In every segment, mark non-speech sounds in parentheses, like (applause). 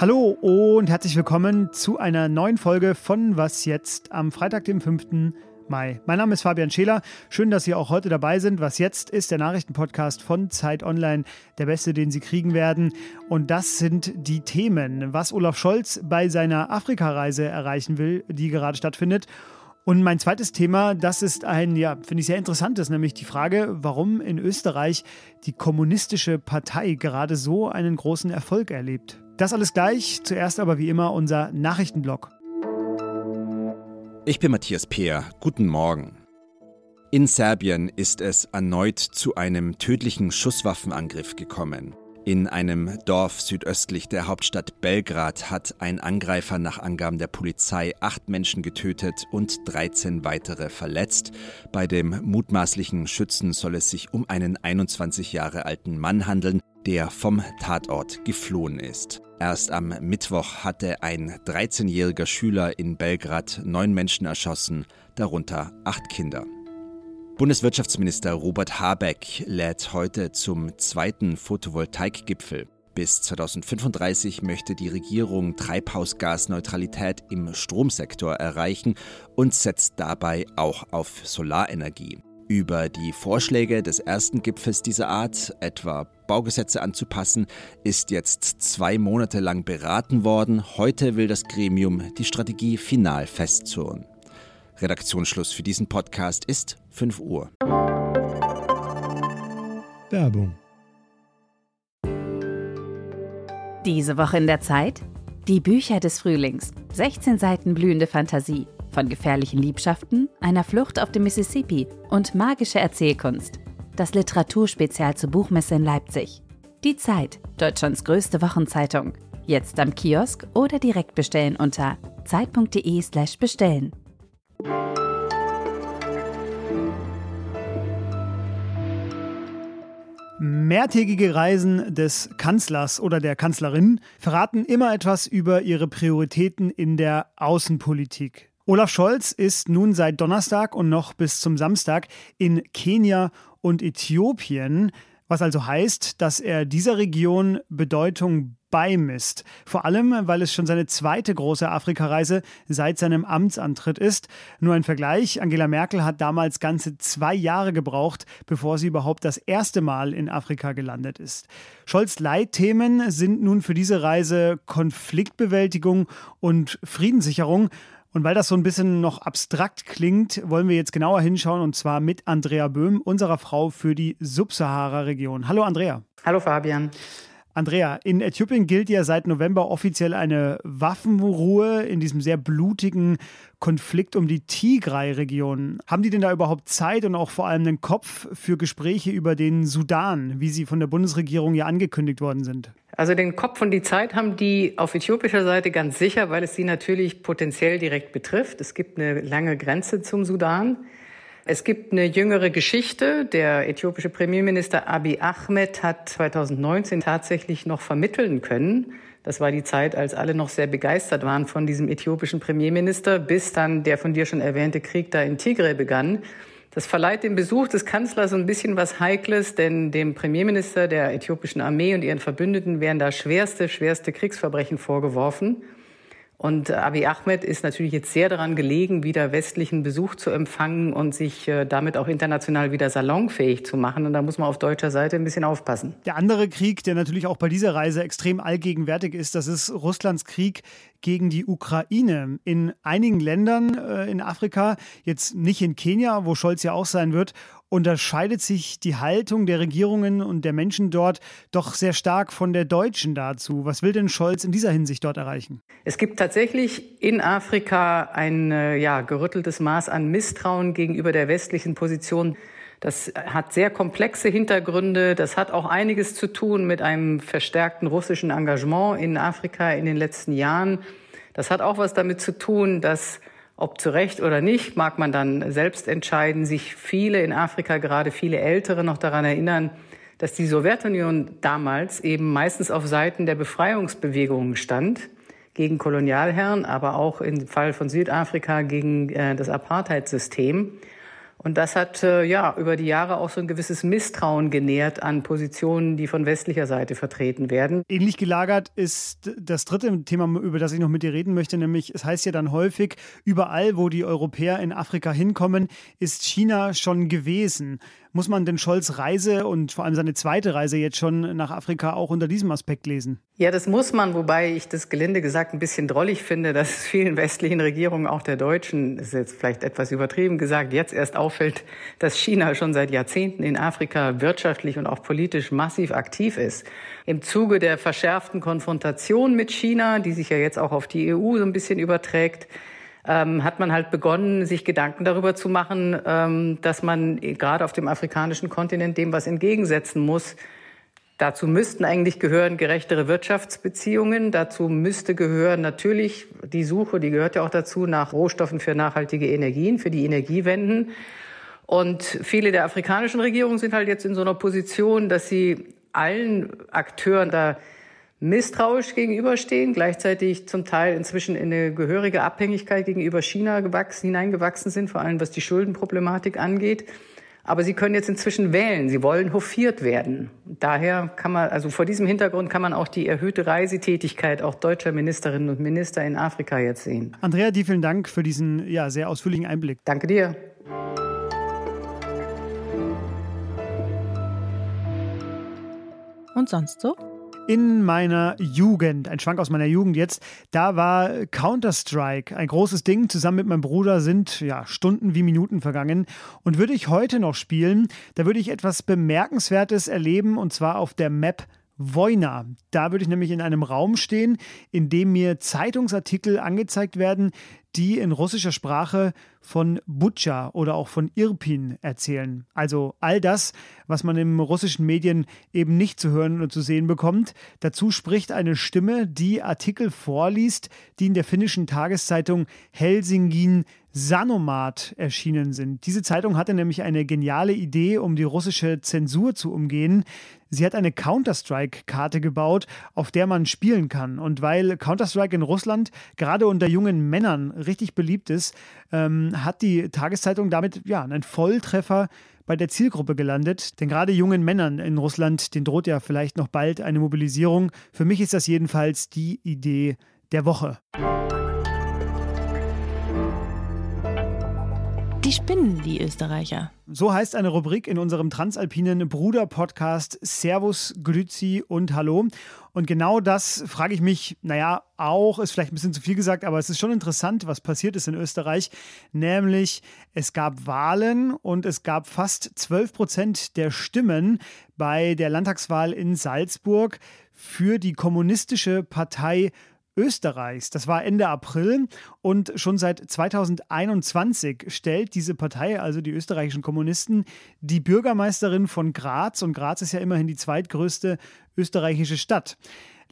Hallo und herzlich willkommen zu einer neuen Folge von Was jetzt am Freitag, dem 5. Mai. Mein Name ist Fabian Scheler. Schön, dass Sie auch heute dabei sind. Was jetzt ist der Nachrichtenpodcast von Zeit Online, der beste, den Sie kriegen werden. Und das sind die Themen, was Olaf Scholz bei seiner Afrikareise erreichen will, die gerade stattfindet. Und mein zweites Thema, das ist ein, ja, finde ich sehr interessantes, nämlich die Frage, warum in Österreich die kommunistische Partei gerade so einen großen Erfolg erlebt. Das alles gleich. Zuerst aber wie immer unser Nachrichtenblock. Ich bin Matthias Peer. Guten Morgen. In Serbien ist es erneut zu einem tödlichen Schusswaffenangriff gekommen. In einem Dorf südöstlich der Hauptstadt Belgrad hat ein Angreifer nach Angaben der Polizei acht Menschen getötet und 13 weitere verletzt. Bei dem mutmaßlichen Schützen soll es sich um einen 21 Jahre alten Mann handeln, der vom Tatort geflohen ist. Erst am Mittwoch hatte ein 13-jähriger Schüler in Belgrad neun Menschen erschossen, darunter acht Kinder. Bundeswirtschaftsminister Robert Habeck lädt heute zum zweiten Photovoltaikgipfel. Bis 2035 möchte die Regierung Treibhausgasneutralität im Stromsektor erreichen und setzt dabei auch auf Solarenergie. Über die Vorschläge des ersten Gipfels dieser Art, etwa Baugesetze anzupassen, ist jetzt zwei Monate lang beraten worden. Heute will das Gremium die Strategie final festzurren. Redaktionsschluss für diesen Podcast ist 5 Uhr. Werbung. Diese Woche in der Zeit? Die Bücher des Frühlings. 16 Seiten blühende Fantasie von gefährlichen Liebschaften, einer Flucht auf dem Mississippi und magische Erzählkunst. Das Literaturspezial zur Buchmesse in Leipzig. Die Zeit, Deutschlands größte Wochenzeitung. Jetzt am Kiosk oder direkt bestellen unter zeit.de/slash bestellen. Mehrtägige Reisen des Kanzlers oder der Kanzlerin verraten immer etwas über ihre Prioritäten in der Außenpolitik. Olaf Scholz ist nun seit Donnerstag und noch bis zum Samstag in Kenia und Äthiopien, was also heißt, dass er dieser Region Bedeutung beimisst. Vor allem, weil es schon seine zweite große Afrikareise seit seinem Amtsantritt ist. Nur ein Vergleich, Angela Merkel hat damals ganze zwei Jahre gebraucht, bevor sie überhaupt das erste Mal in Afrika gelandet ist. Scholz Leitthemen sind nun für diese Reise Konfliktbewältigung und Friedenssicherung. Und weil das so ein bisschen noch abstrakt klingt, wollen wir jetzt genauer hinschauen und zwar mit Andrea Böhm, unserer Frau für die Subsahara-Region. Hallo Andrea. Hallo Fabian. Andrea, in Äthiopien gilt ja seit November offiziell eine Waffenruhe in diesem sehr blutigen Konflikt um die Tigray-Region. Haben die denn da überhaupt Zeit und auch vor allem den Kopf für Gespräche über den Sudan, wie sie von der Bundesregierung ja angekündigt worden sind? Also den Kopf und die Zeit haben die auf äthiopischer Seite ganz sicher, weil es sie natürlich potenziell direkt betrifft. Es gibt eine lange Grenze zum Sudan. Es gibt eine jüngere Geschichte. Der äthiopische Premierminister Abiy Ahmed hat 2019 tatsächlich noch vermitteln können. Das war die Zeit, als alle noch sehr begeistert waren von diesem äthiopischen Premierminister, bis dann der von dir schon erwähnte Krieg da in Tigray begann. Das verleiht dem Besuch des Kanzlers so ein bisschen was Heikles, denn dem Premierminister der äthiopischen Armee und ihren Verbündeten werden da schwerste, schwerste Kriegsverbrechen vorgeworfen. Und Abiy Ahmed ist natürlich jetzt sehr daran gelegen, wieder westlichen Besuch zu empfangen und sich äh, damit auch international wieder salonfähig zu machen. Und da muss man auf deutscher Seite ein bisschen aufpassen. Der andere Krieg, der natürlich auch bei dieser Reise extrem allgegenwärtig ist, das ist Russlands Krieg gegen die Ukraine. In einigen Ländern äh, in Afrika, jetzt nicht in Kenia, wo Scholz ja auch sein wird, unterscheidet sich die Haltung der Regierungen und der Menschen dort doch sehr stark von der deutschen dazu. Was will denn Scholz in dieser Hinsicht dort erreichen? Es gibt tatsächlich in Afrika ein äh, ja, gerütteltes Maß an Misstrauen gegenüber der westlichen Position. Das hat sehr komplexe Hintergründe. Das hat auch einiges zu tun mit einem verstärkten russischen Engagement in Afrika in den letzten Jahren. Das hat auch was damit zu tun, dass ob zu Recht oder nicht, mag man dann selbst entscheiden, sich viele in Afrika, gerade viele Ältere, noch daran erinnern, dass die Sowjetunion damals eben meistens auf Seiten der Befreiungsbewegungen stand, gegen Kolonialherren, aber auch im Fall von Südafrika gegen äh, das Apartheid-System. Und das hat äh, ja über die Jahre auch so ein gewisses Misstrauen genährt an Positionen, die von westlicher Seite vertreten werden. Ähnlich gelagert ist das dritte Thema, über das ich noch mit dir reden möchte, nämlich es heißt ja dann häufig, überall, wo die Europäer in Afrika hinkommen, ist China schon gewesen. Muss man denn Scholz Reise und vor allem seine zweite Reise jetzt schon nach Afrika auch unter diesem Aspekt lesen? Ja, das muss man, wobei ich das gelinde gesagt ein bisschen drollig finde, dass es vielen westlichen Regierungen, auch der deutschen, ist jetzt vielleicht etwas übertrieben gesagt, jetzt erst auffällt, dass China schon seit Jahrzehnten in Afrika wirtschaftlich und auch politisch massiv aktiv ist. Im Zuge der verschärften Konfrontation mit China, die sich ja jetzt auch auf die EU so ein bisschen überträgt, ähm, hat man halt begonnen, sich Gedanken darüber zu machen, ähm, dass man gerade auf dem afrikanischen Kontinent dem was entgegensetzen muss. Dazu müssten eigentlich gehören gerechtere Wirtschaftsbeziehungen. Dazu müsste gehören natürlich die Suche, die gehört ja auch dazu, nach Rohstoffen für nachhaltige Energien, für die Energiewenden. Und viele der afrikanischen Regierungen sind halt jetzt in so einer Position, dass sie allen Akteuren da misstrauisch gegenüberstehen, gleichzeitig zum Teil inzwischen in eine gehörige Abhängigkeit gegenüber China gewachsen, hineingewachsen sind, vor allem was die Schuldenproblematik angeht. Aber sie können jetzt inzwischen wählen. Sie wollen hofiert werden. Daher kann man, also vor diesem Hintergrund kann man auch die erhöhte Reisetätigkeit auch deutscher Ministerinnen und Minister in Afrika jetzt sehen. Andrea, die vielen Dank für diesen ja, sehr ausführlichen Einblick. Danke dir. Und sonst so? In meiner Jugend, ein Schwank aus meiner Jugend jetzt, da war Counter-Strike ein großes Ding. Zusammen mit meinem Bruder sind ja Stunden wie Minuten vergangen. Und würde ich heute noch spielen, da würde ich etwas Bemerkenswertes erleben und zwar auf der Map Voina. Da würde ich nämlich in einem Raum stehen, in dem mir Zeitungsartikel angezeigt werden, die in russischer Sprache von Butscha oder auch von Irpin erzählen. Also all das, was man in russischen Medien eben nicht zu hören und zu sehen bekommt. Dazu spricht eine Stimme, die Artikel vorliest, die in der finnischen Tageszeitung Helsingin Sanomat erschienen sind. Diese Zeitung hatte nämlich eine geniale Idee, um die russische Zensur zu umgehen. Sie hat eine Counter-Strike-Karte gebaut, auf der man spielen kann. Und weil Counter-Strike in Russland gerade unter jungen Männern richtig beliebt ist, ähm, hat die Tageszeitung damit ja einen Volltreffer bei der Zielgruppe gelandet. Denn gerade jungen Männern in Russland, den droht ja vielleicht noch bald eine Mobilisierung. Für mich ist das jedenfalls die Idee der Woche. Die spinnen, die Österreicher. So heißt eine Rubrik in unserem transalpinen Bruder-Podcast Servus, Grüzi und Hallo. Und genau das frage ich mich, naja, auch ist vielleicht ein bisschen zu viel gesagt, aber es ist schon interessant, was passiert ist in Österreich. Nämlich, es gab Wahlen und es gab fast 12 Prozent der Stimmen bei der Landtagswahl in Salzburg für die kommunistische Partei Österreichs. Das war Ende April und schon seit 2021 stellt diese Partei, also die österreichischen Kommunisten, die Bürgermeisterin von Graz und Graz ist ja immerhin die zweitgrößte österreichische Stadt.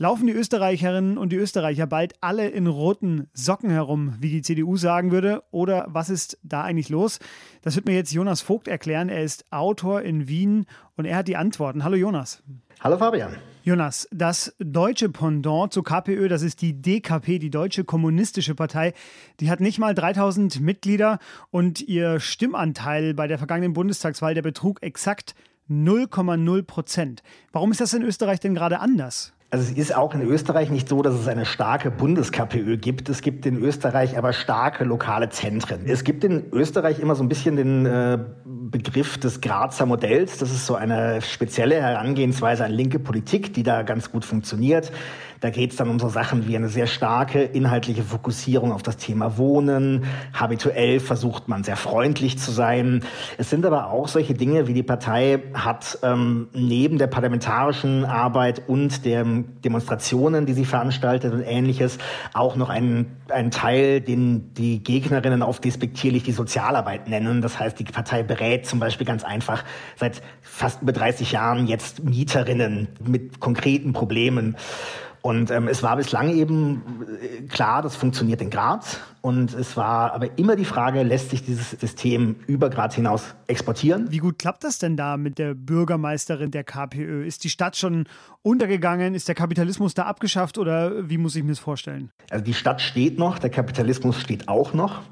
Laufen die Österreicherinnen und die Österreicher bald alle in roten Socken herum, wie die CDU sagen würde? Oder was ist da eigentlich los? Das wird mir jetzt Jonas Vogt erklären. Er ist Autor in Wien und er hat die Antworten. Hallo Jonas. Hallo Fabian. Jonas, das deutsche Pendant zur KPÖ, das ist die DKP, die Deutsche Kommunistische Partei, die hat nicht mal 3000 Mitglieder und ihr Stimmanteil bei der vergangenen Bundestagswahl, der betrug exakt 0,0 Prozent. Warum ist das in Österreich denn gerade anders? Also es ist auch in Österreich nicht so, dass es eine starke Bundes-KPÖ gibt. Es gibt in Österreich aber starke lokale Zentren. Es gibt in Österreich immer so ein bisschen den äh, Begriff des Grazer Modells. Das ist so eine spezielle Herangehensweise an linke Politik, die da ganz gut funktioniert. Da geht es dann um so Sachen wie eine sehr starke inhaltliche Fokussierung auf das Thema Wohnen. Habituell versucht man sehr freundlich zu sein. Es sind aber auch solche Dinge, wie die Partei hat ähm, neben der parlamentarischen Arbeit und den Demonstrationen, die sie veranstaltet und ähnliches, auch noch einen, einen Teil, den die Gegnerinnen oft despektierlich die Sozialarbeit nennen. Das heißt, die Partei berät zum Beispiel ganz einfach seit fast über 30 Jahren jetzt Mieterinnen mit konkreten Problemen. Und ähm, es war bislang eben äh, klar, das funktioniert in Graz. Und es war aber immer die Frage, lässt sich dieses System über Graz hinaus exportieren? Wie gut klappt das denn da mit der Bürgermeisterin der KPÖ? Ist die Stadt schon untergegangen? Ist der Kapitalismus da abgeschafft oder wie muss ich mir das vorstellen? Also die Stadt steht noch, der Kapitalismus steht auch noch.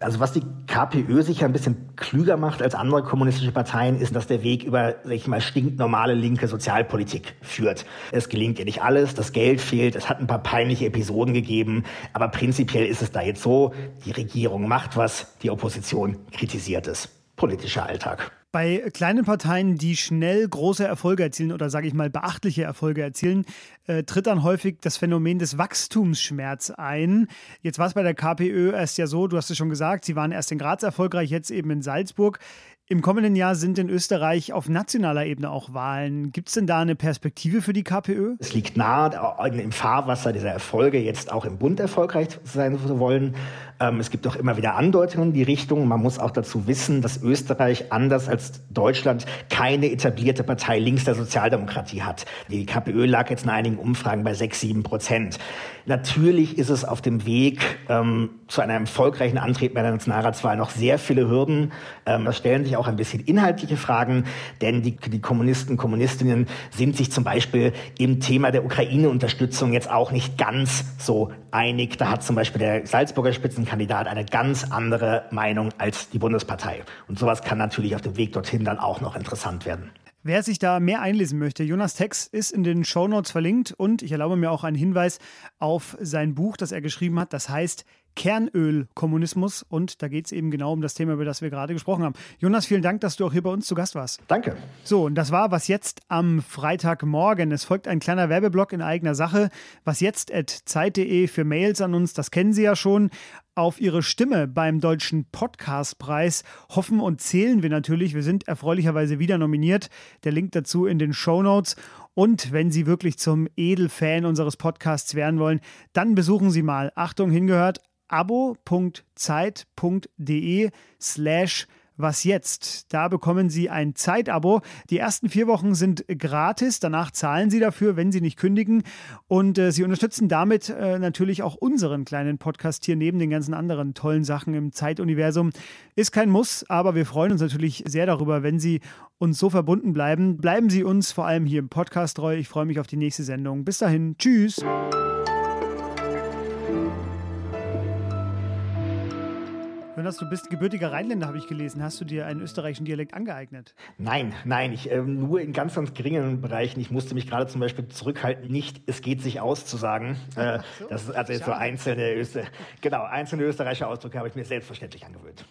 Also was die KPÖ sich ein bisschen klüger macht als andere kommunistische Parteien, ist, dass der Weg über, sag ich mal, stinknormale linke Sozialpolitik führt. Es gelingt ihr nicht alles, das Geld fehlt, es hat ein paar peinliche Episoden gegeben, aber prinzipiell ist es da jetzt so, die Regierung macht was, die Opposition kritisiert es. Politischer Alltag. Bei kleinen Parteien, die schnell große Erfolge erzielen oder sage ich mal beachtliche Erfolge erzielen, äh, tritt dann häufig das Phänomen des Wachstumsschmerz ein. Jetzt war es bei der KPÖ erst ja so, du hast es schon gesagt, sie waren erst in Graz erfolgreich, jetzt eben in Salzburg. Im kommenden Jahr sind in Österreich auf nationaler Ebene auch Wahlen. Gibt es denn da eine Perspektive für die KPÖ? Es liegt nahe, im Fahrwasser dieser Erfolge jetzt auch im Bund erfolgreich sein zu wollen. Ähm, es gibt auch immer wieder Andeutungen in die Richtung. Man muss auch dazu wissen, dass Österreich anders als Deutschland keine etablierte Partei links der Sozialdemokratie hat. Die KPÖ lag jetzt in einigen Umfragen bei 6, 7 Prozent. Natürlich ist es auf dem Weg ähm, zu einem erfolgreichen Antreten bei der Nationalratswahl noch sehr viele Hürden. Ähm, es stellen sich auch ein bisschen inhaltliche Fragen, denn die, die Kommunisten, Kommunistinnen sind sich zum Beispiel im Thema der Ukraine-Unterstützung jetzt auch nicht ganz so einig. Da hat zum Beispiel der Salzburger Spitzenkandidat eine ganz andere Meinung als die Bundespartei. Und sowas kann natürlich auf dem Weg dorthin dann auch noch interessant werden. Wer sich da mehr einlesen möchte, Jonas Text ist in den Shownotes verlinkt und ich erlaube mir auch einen Hinweis auf sein Buch, das er geschrieben hat. Das heißt Kernölkommunismus und da geht es eben genau um das Thema, über das wir gerade gesprochen haben. Jonas, vielen Dank, dass du auch hier bei uns zu Gast warst. Danke. So, und das war was jetzt am Freitagmorgen. Es folgt ein kleiner Werbeblock in eigener Sache. Was jetzt at zeit.de für Mails an uns, das kennen Sie ja schon auf Ihre Stimme beim Deutschen Podcastpreis hoffen und zählen wir natürlich. Wir sind erfreulicherweise wieder nominiert. Der Link dazu in den Show Notes. Und wenn Sie wirklich zum Edelfan unseres Podcasts werden wollen, dann besuchen Sie mal, Achtung, hingehört, abo.zeit.de slash was jetzt? Da bekommen Sie ein Zeitabo. Die ersten vier Wochen sind gratis. Danach zahlen Sie dafür, wenn Sie nicht kündigen. Und äh, Sie unterstützen damit äh, natürlich auch unseren kleinen Podcast hier neben den ganzen anderen tollen Sachen im Zeituniversum. Ist kein Muss, aber wir freuen uns natürlich sehr darüber, wenn Sie uns so verbunden bleiben. Bleiben Sie uns vor allem hier im Podcast treu. Ich freue mich auf die nächste Sendung. Bis dahin. Tschüss. Jonas, du bist gebürtiger Rheinländer, habe ich gelesen. Hast du dir einen österreichischen Dialekt angeeignet? Nein, nein, ich ähm, nur in ganz, ganz geringen Bereichen. Ich musste mich gerade zum Beispiel zurückhalten, nicht es geht sich aus zu sagen. (laughs) Äh, so? Das ist also jetzt so einzelne, Öster genau, einzelne österreichische Ausdrücke habe ich mir selbstverständlich angewöhnt.